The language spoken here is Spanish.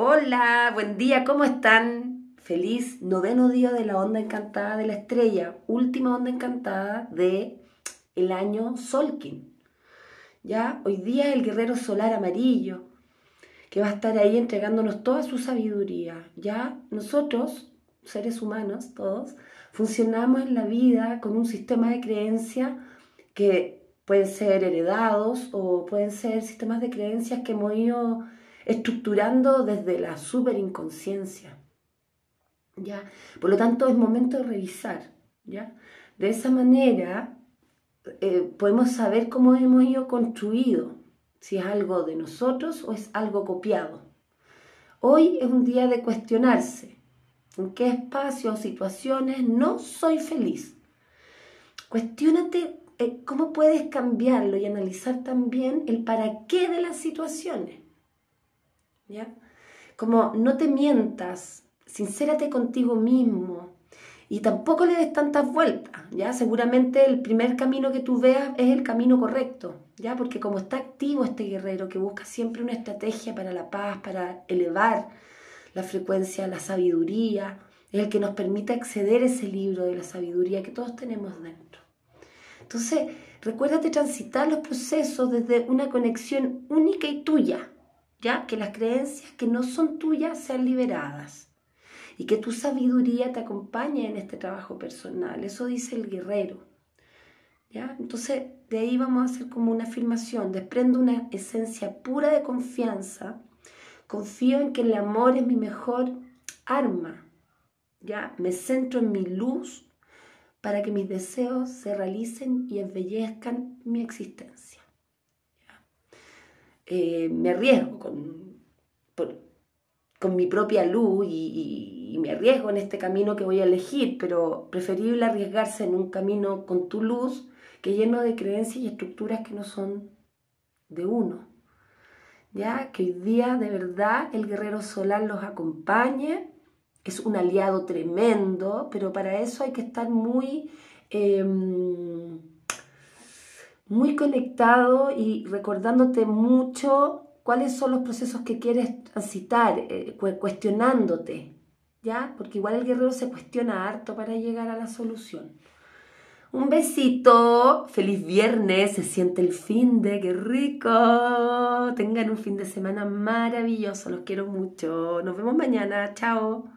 Hola, buen día, ¿cómo están? Feliz noveno día de la onda encantada de la estrella, última onda encantada de el año Solkin. Ya, hoy día el guerrero solar amarillo, que va a estar ahí entregándonos toda su sabiduría. Ya, nosotros, seres humanos, todos, funcionamos en la vida con un sistema de creencia que pueden ser heredados o pueden ser sistemas de creencias que hemos ido estructurando desde la superinconsciencia. ¿ya? Por lo tanto, es momento de revisar. ¿ya? De esa manera eh, podemos saber cómo hemos ido construido, si es algo de nosotros o es algo copiado. Hoy es un día de cuestionarse en qué espacios o situaciones no soy feliz. Cuestiónate eh, cómo puedes cambiarlo y analizar también el para qué de las situaciones. Como no te mientas, sincérate contigo mismo y tampoco le des tantas vueltas, ¿ya? Seguramente el primer camino que tú veas es el camino correcto, ¿ya? Porque como está activo este guerrero que busca siempre una estrategia para la paz, para elevar la frecuencia, la sabiduría, el que nos permite acceder a ese libro de la sabiduría que todos tenemos dentro. Entonces, recuérdate transitar los procesos desde una conexión única y tuya, ¿ya? Que las creencias que no son tuyas sean liberadas y que tu sabiduría te acompañe en este trabajo personal. Eso dice el guerrero. ¿Ya? Entonces, de ahí vamos a hacer como una afirmación. Desprendo una esencia pura de confianza. Confío en que el amor es mi mejor arma. ¿Ya? Me centro en mi luz para que mis deseos se realicen y embellezcan mi existencia. Eh, me arriesgo con, con mi propia luz y, y, me arriesgo en este camino que voy a elegir, pero preferible arriesgarse en un camino con tu luz que lleno de creencias y estructuras que no son de uno. Ya que hoy día de verdad el guerrero solar los acompañe, es un aliado tremendo, pero para eso hay que estar muy... Em, muy conectado y recordándote mucho cuáles son los procesos que quieres transitar, eh, cuestionándote, ¿ya? Porque igual el guerrero se cuestiona harto para llegar a la solución. Un besito, feliz viernes, se siente el fin de, qué rico. Tengan un fin de semana maravilloso, los quiero mucho. Nos vemos mañana, chao.